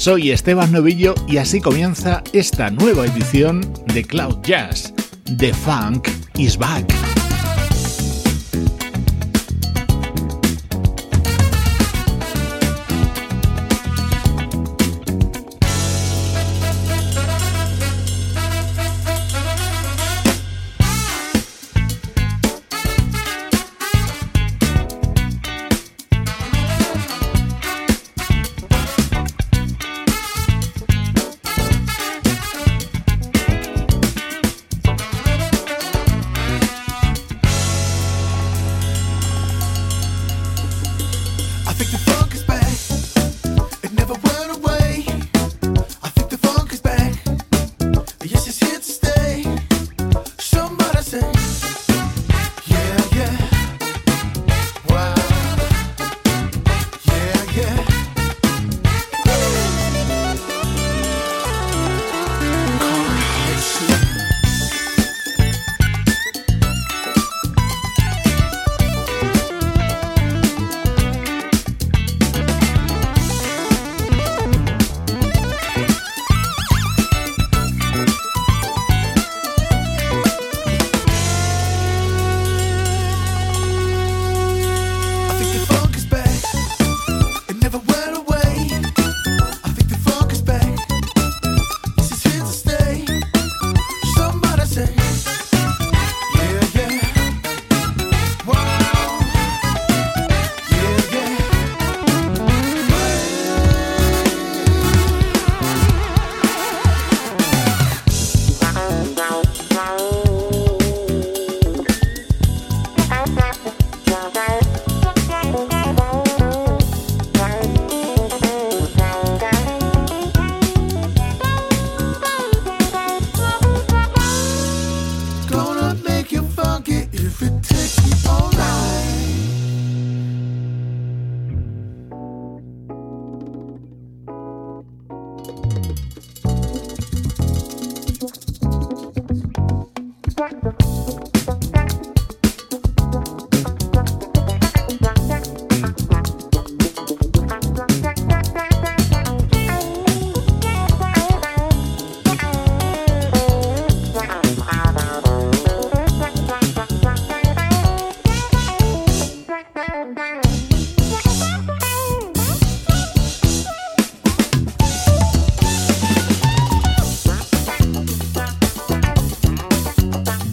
Soy Esteban Novillo y así comienza esta nueva edición de Cloud Jazz. The Funk is Back.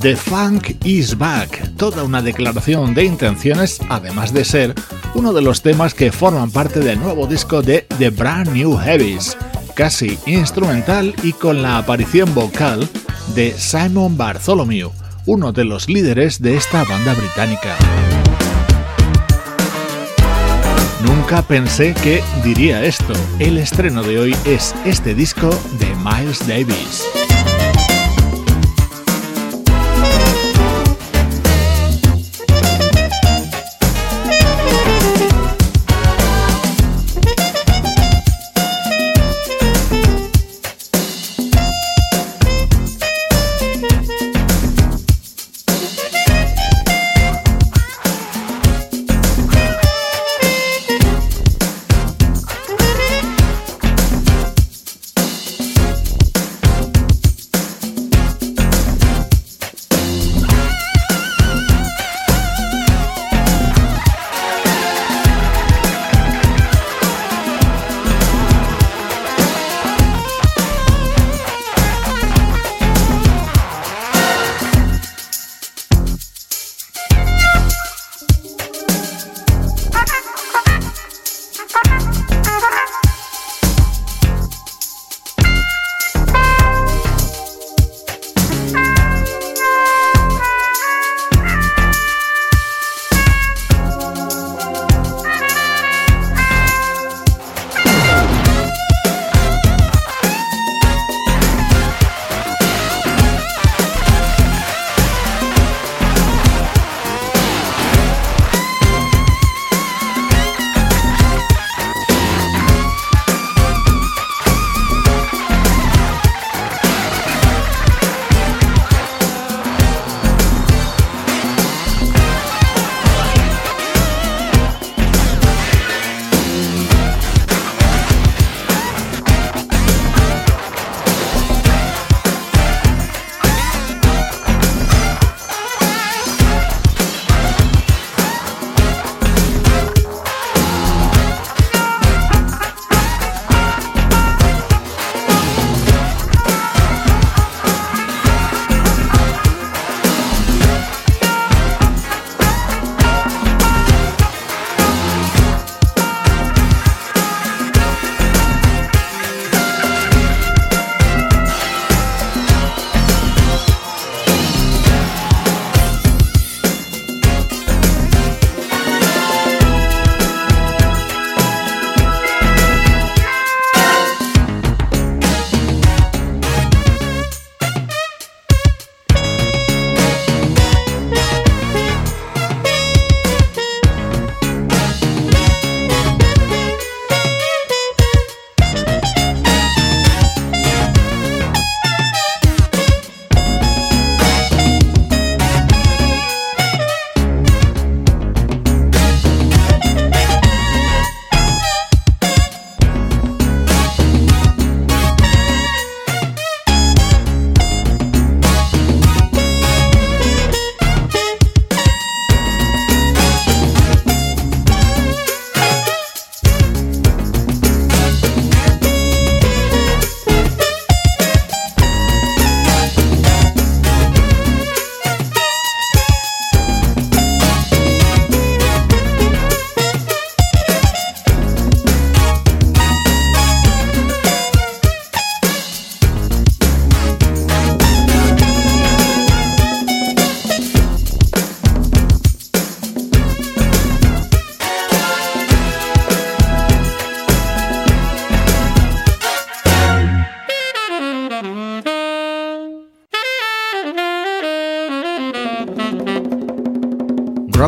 The Funk is Back, toda una declaración de intenciones, además de ser uno de los temas que forman parte del nuevo disco de The Brand New Heavies, casi instrumental y con la aparición vocal de Simon Bartholomew, uno de los líderes de esta banda británica. Nunca pensé que diría esto. El estreno de hoy es este disco de Miles Davis.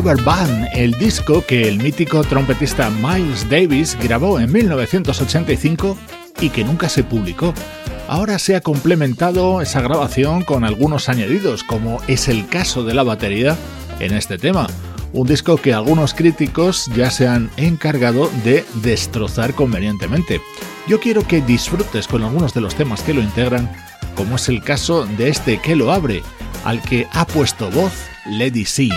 Rubber Band, el disco que el mítico trompetista Miles Davis grabó en 1985 y que nunca se publicó. Ahora se ha complementado esa grabación con algunos añadidos, como es el caso de la batería en este tema. Un disco que algunos críticos ya se han encargado de destrozar convenientemente. Yo quiero que disfrutes con algunos de los temas que lo integran, como es el caso de este que lo abre, al que ha puesto voz Lady C.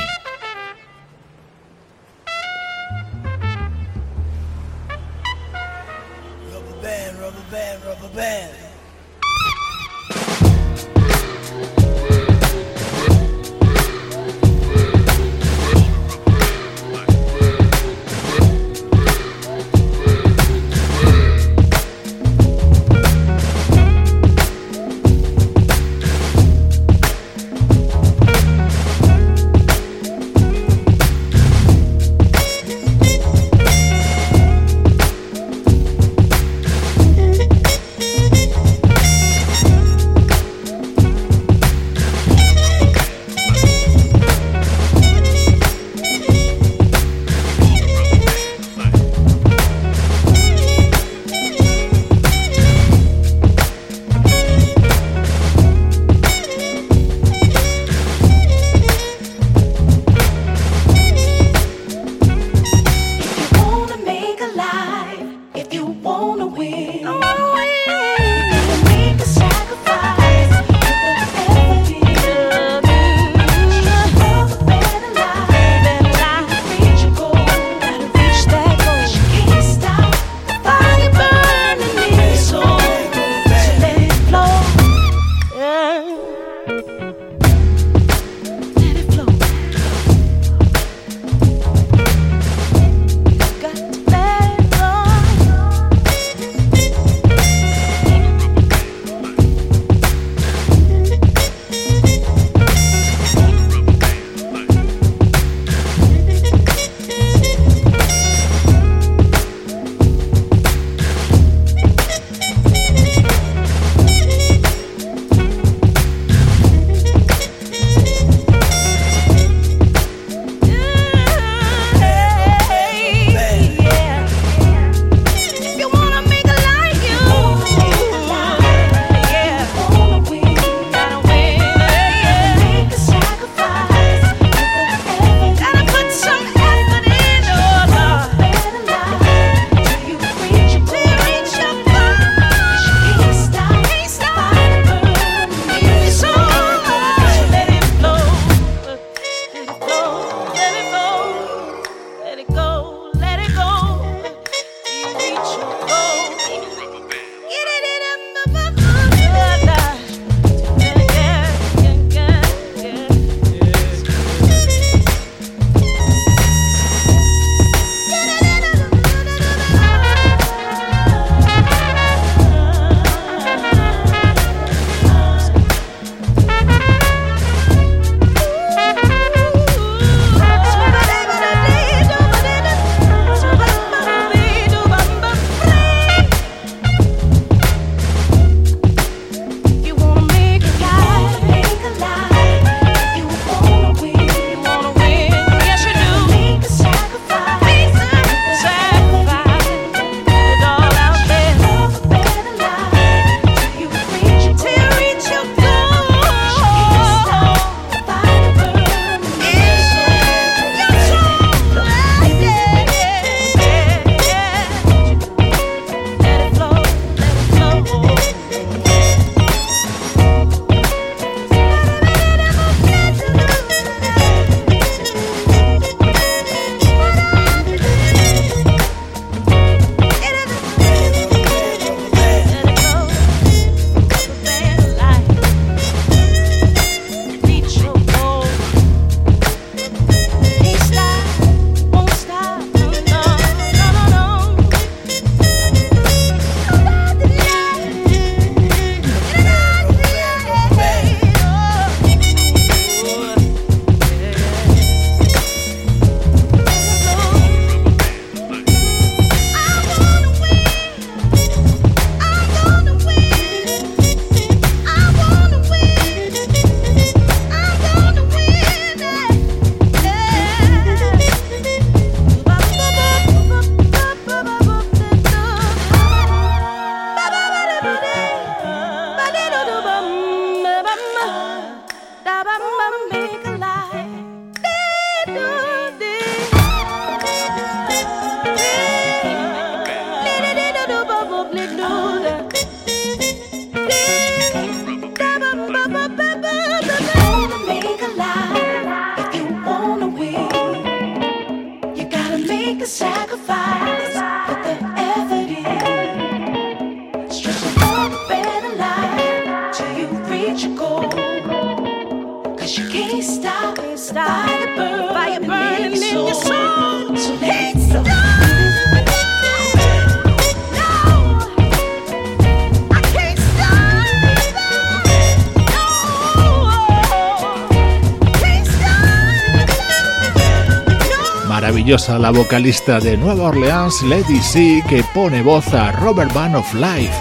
maravillosa la vocalista de Nueva Orleans, Lady C, que pone voz a Robert Band of Life,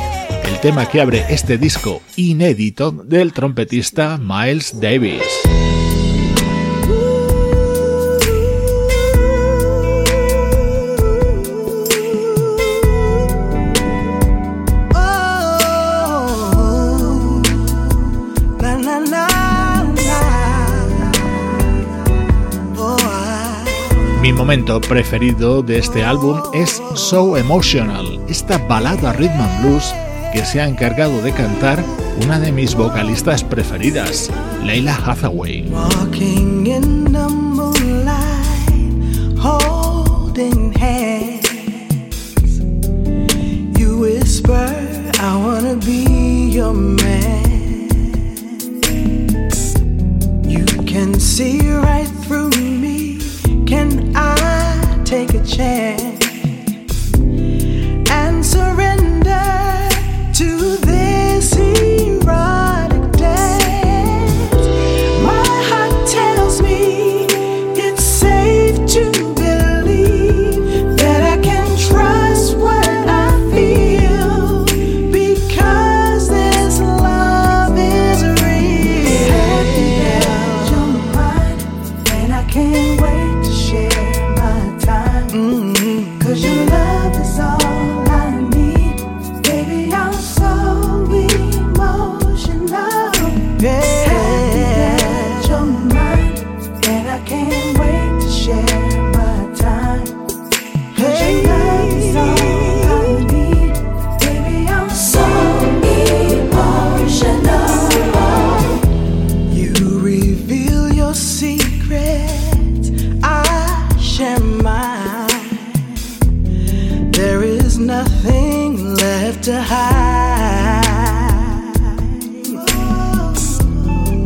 el tema que abre este disco inédito del trompetista Miles Davis. Mi momento preferido de este álbum es So Emotional, esta balada rhythm and blues que se ha encargado de cantar una de mis vocalistas preferidas, Leila Hathaway. Walking in the moonlight, holding hands. You whisper, I wanna be your man. You can see right through I take a chance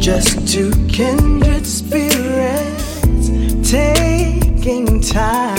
just two kindred spirits taking time.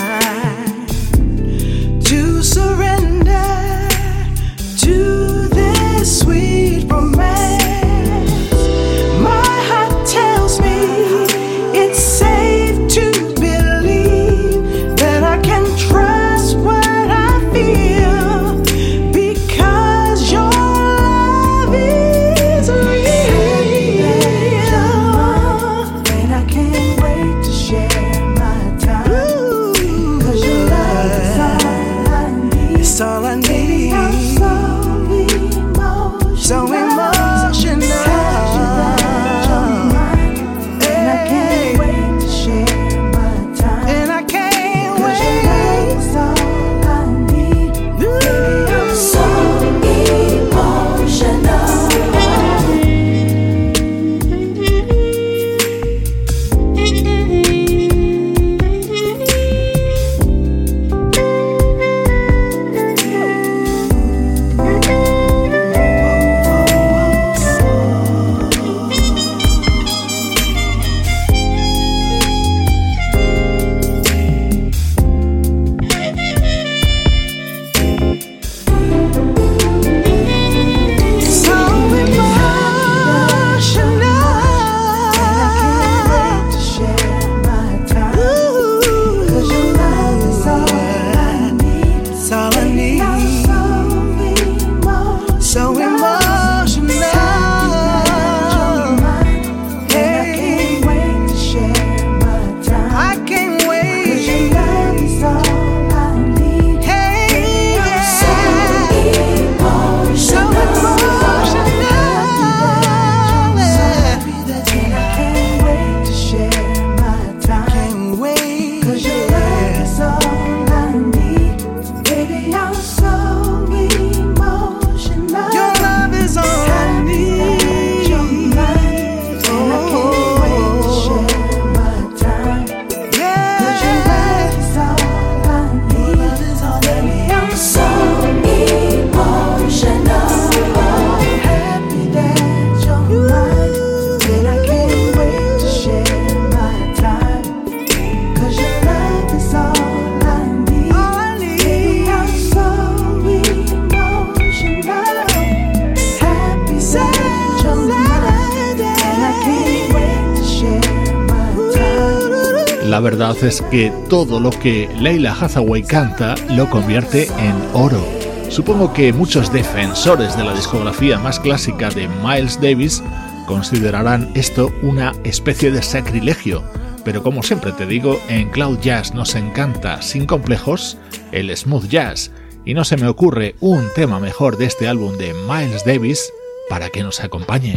La verdad es que todo lo que Leila Hathaway canta lo convierte en oro. Supongo que muchos defensores de la discografía más clásica de Miles Davis considerarán esto una especie de sacrilegio, pero como siempre te digo, en Cloud Jazz nos encanta sin complejos el smooth jazz, y no se me ocurre un tema mejor de este álbum de Miles Davis para que nos acompañe.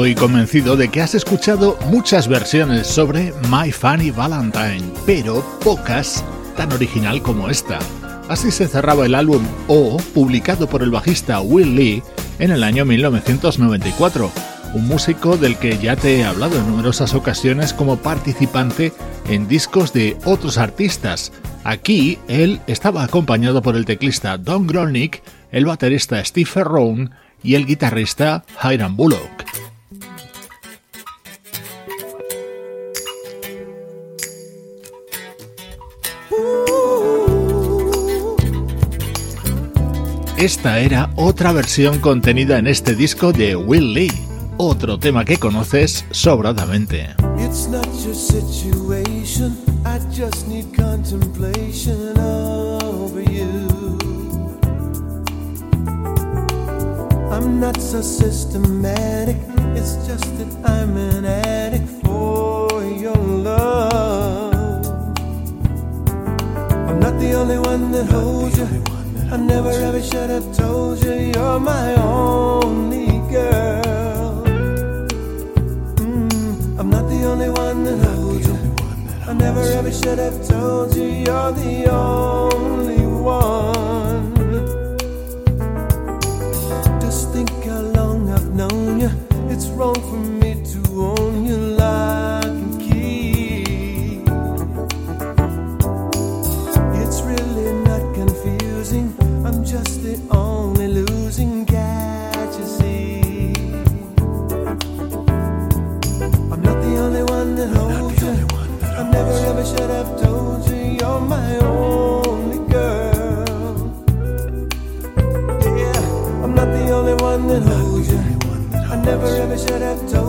Estoy convencido de que has escuchado muchas versiones sobre My Funny Valentine, pero pocas tan original como esta. Así se cerraba el álbum O, publicado por el bajista Will Lee en el año 1994, un músico del que ya te he hablado en numerosas ocasiones como participante en discos de otros artistas. Aquí él estaba acompañado por el teclista Don Grolnick, el baterista Steve Ferrone y el guitarrista Hiram Bullock. Esta era otra versión contenida en este disco de Will Lee, otro tema que conoces sobradamente. It's not your situation, I just need contemplation over you. I'm not so systematic, it's just that I'm an addict for your love. I'm not the only one that holds you. I never ever should have told you you're my only girl. Mm, I'm not the only one that holds you. I never ever should have told you you're the only one. One that holds you. I never ever should have told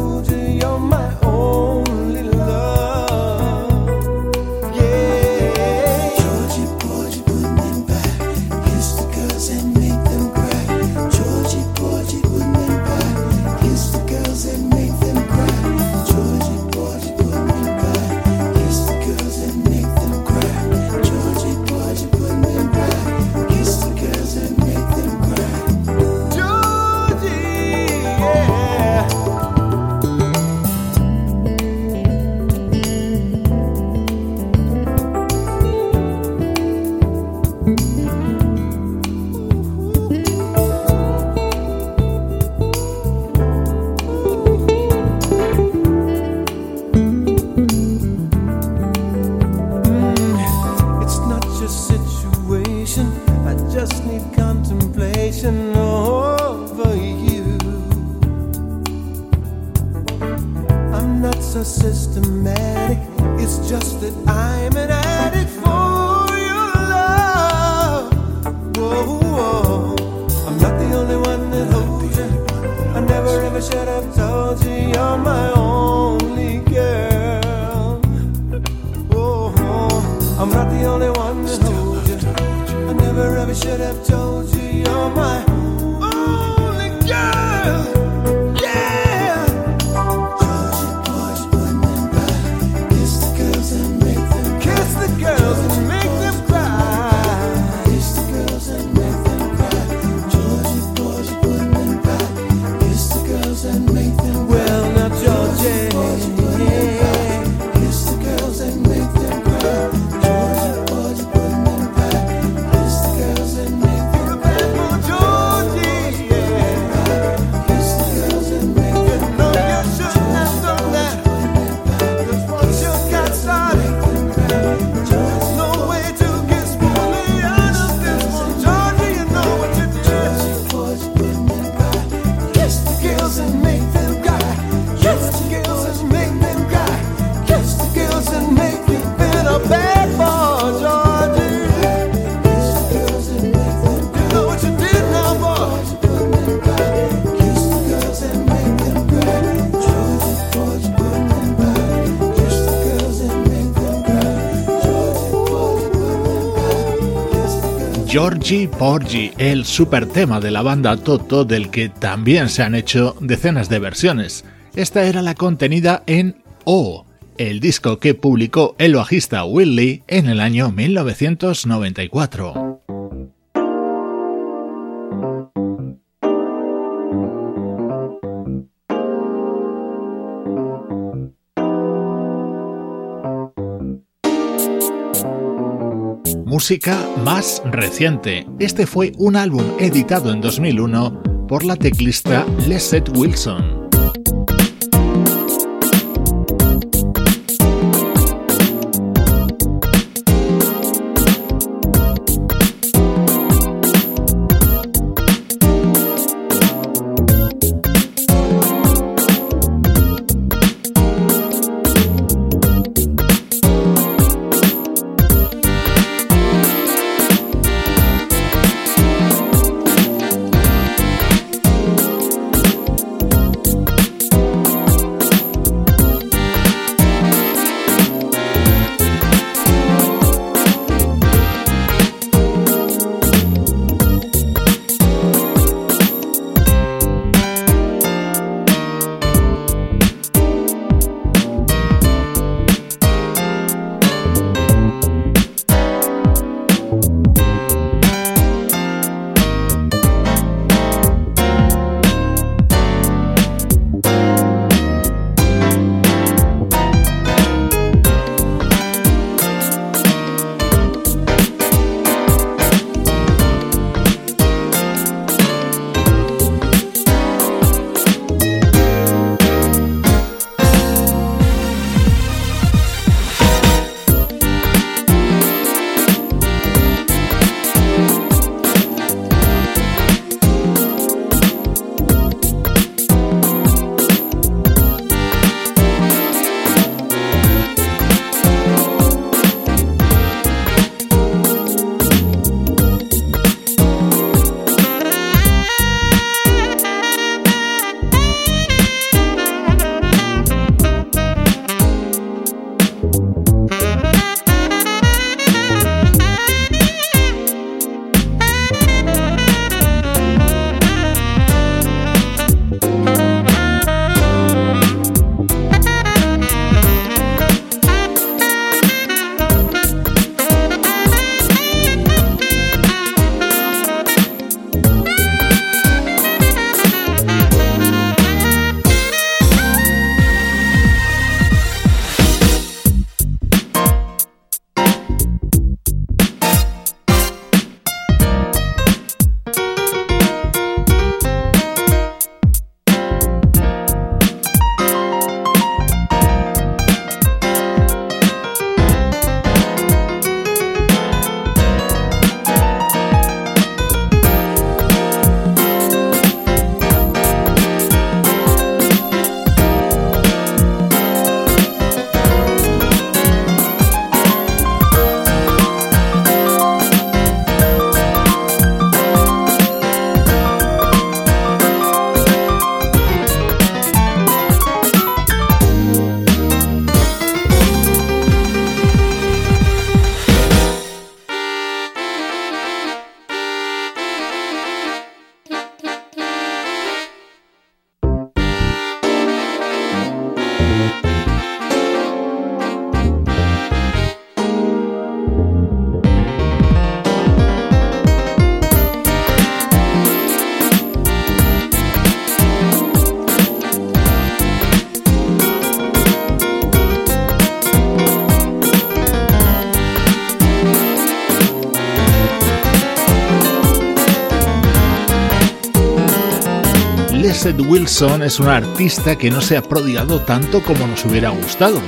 Georgie Porgy, el super tema de la banda Toto del que también se han hecho decenas de versiones. Esta era la contenida en O, el disco que publicó el bajista Will Lee en el año 1994. Música más reciente. Este fue un álbum editado en 2001 por la teclista Lesette Wilson. Wilson es un artista que no se ha prodigado tanto como nos hubiera gustado.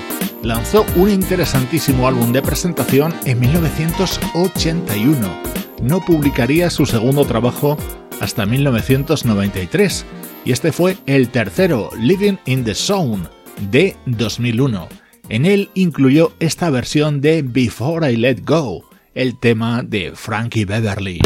Lanzó un interesantísimo álbum de presentación en 1981. No publicaría su segundo trabajo hasta 1993 y este fue el tercero, Living in the Zone, de 2001. En él incluyó esta versión de Before I Let Go, el tema de Frankie Beverly.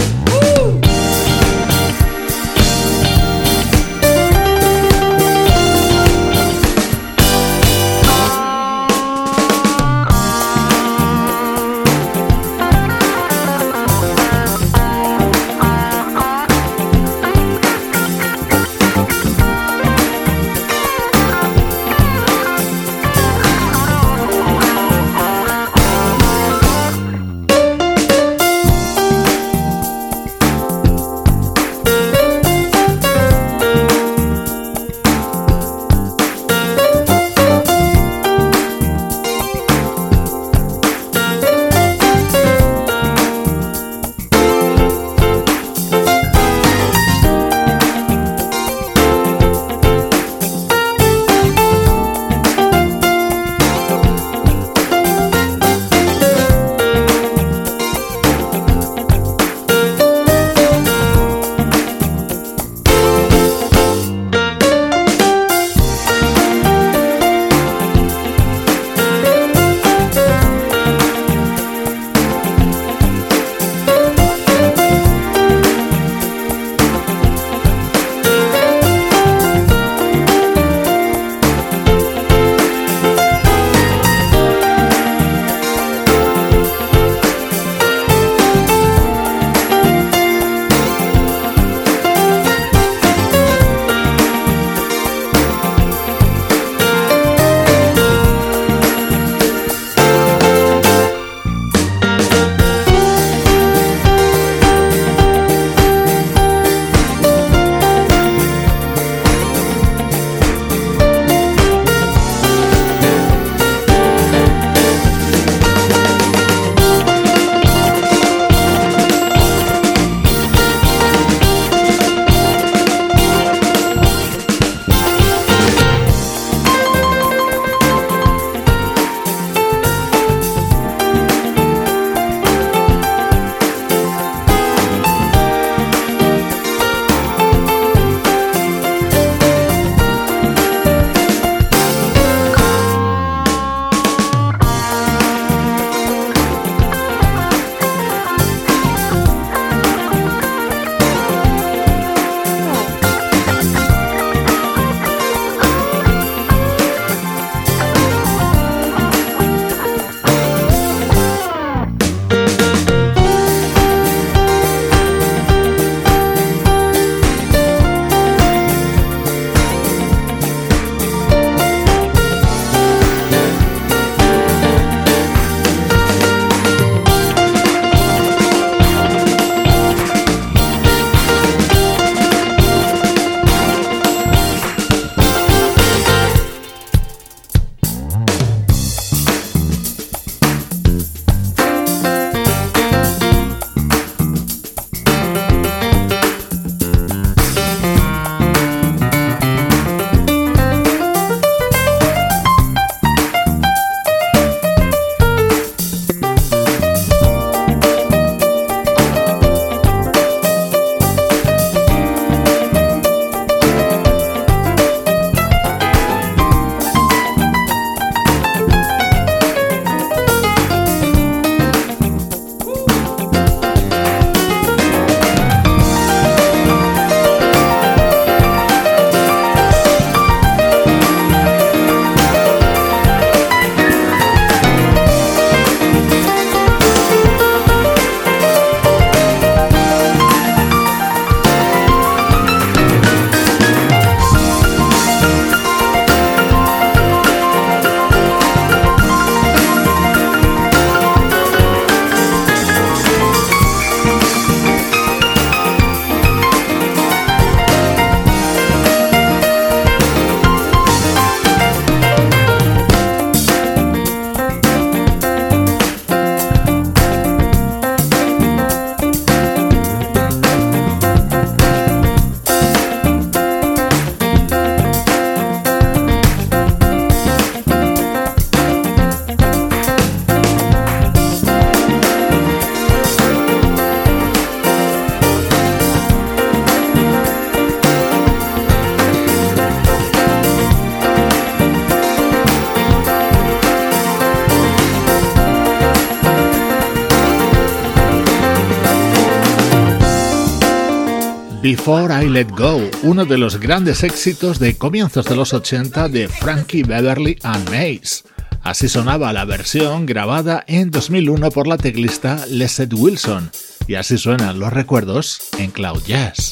Before I Let Go, uno de los grandes éxitos de comienzos de los 80 de Frankie Beverly and Mace. Así sonaba la versión grabada en 2001 por la teclista Leslie Wilson, y así suenan los recuerdos en Cloud Jazz.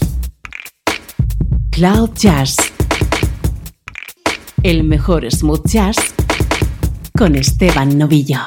Cloud Jazz. El mejor smooth jazz con Esteban Novillo.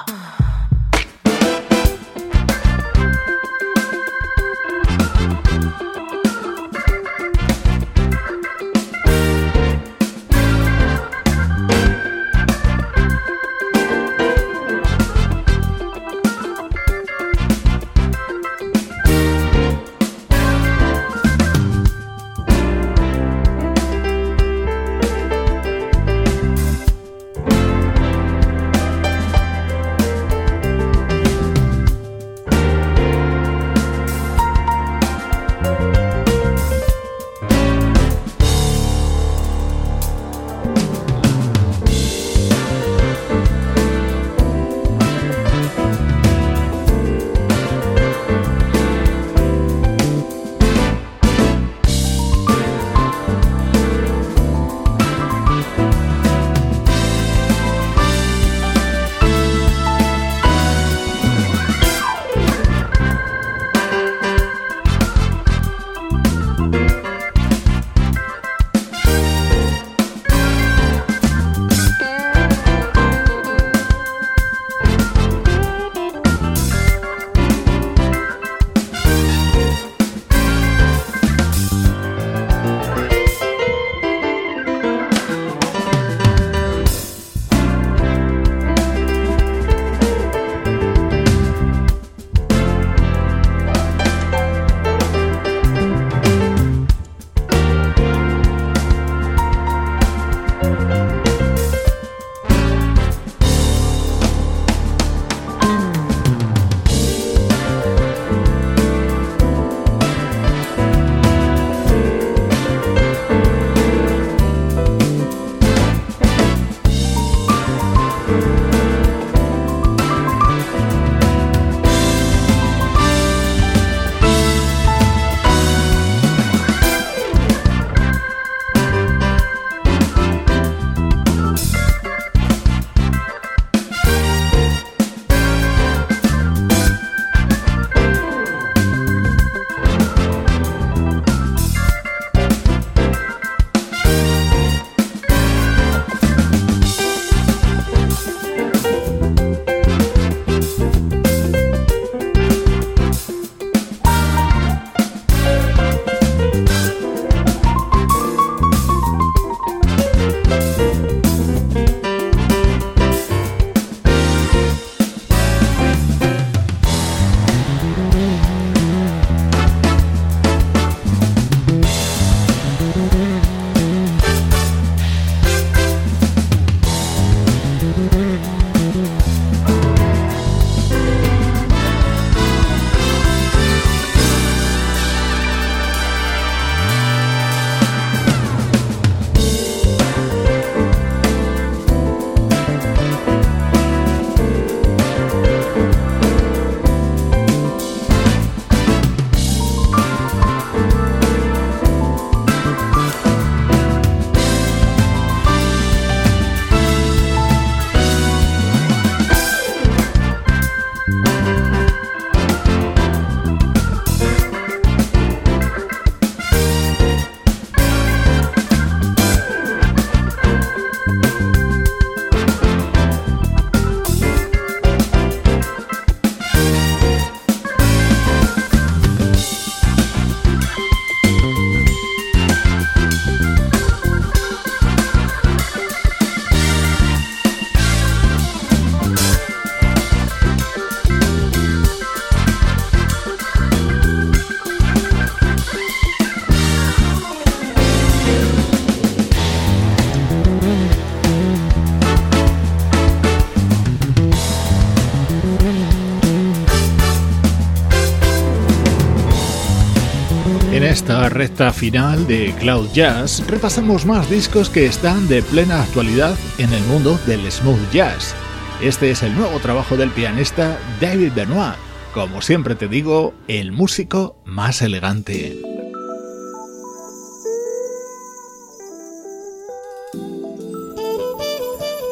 recta final de Cloud Jazz repasamos más discos que están de plena actualidad en el mundo del smooth jazz. Este es el nuevo trabajo del pianista David Benoit, como siempre te digo, el músico más elegante.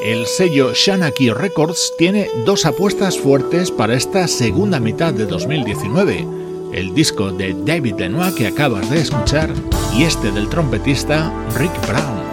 El sello Shanaki Records tiene dos apuestas fuertes para esta segunda mitad de 2019. El disco de David Lenoir que acabas de escuchar y este del trompetista Rick Brown.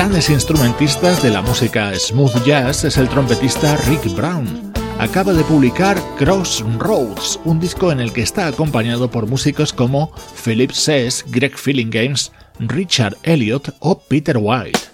Grandes instrumentistas de la música smooth jazz es el trompetista Rick Brown. Acaba de publicar Crossroads, un disco en el que está acompañado por músicos como Philip Sess, Greg Feeling Games, Richard Elliott o Peter White.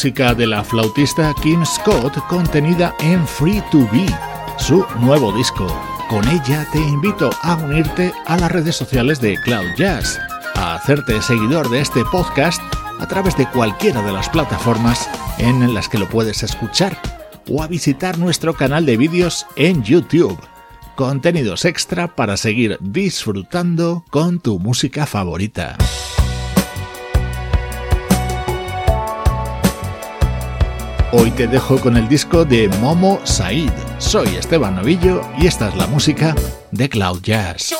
Música de la flautista Kim Scott contenida en Free to Be, su nuevo disco. Con ella te invito a unirte a las redes sociales de Cloud Jazz, a hacerte seguidor de este podcast a través de cualquiera de las plataformas en las que lo puedes escuchar o a visitar nuestro canal de vídeos en YouTube. Contenidos extra para seguir disfrutando con tu música favorita. Hoy te dejo con el disco de Momo Said. Soy Esteban Novillo y esta es la música de Cloud Jazz.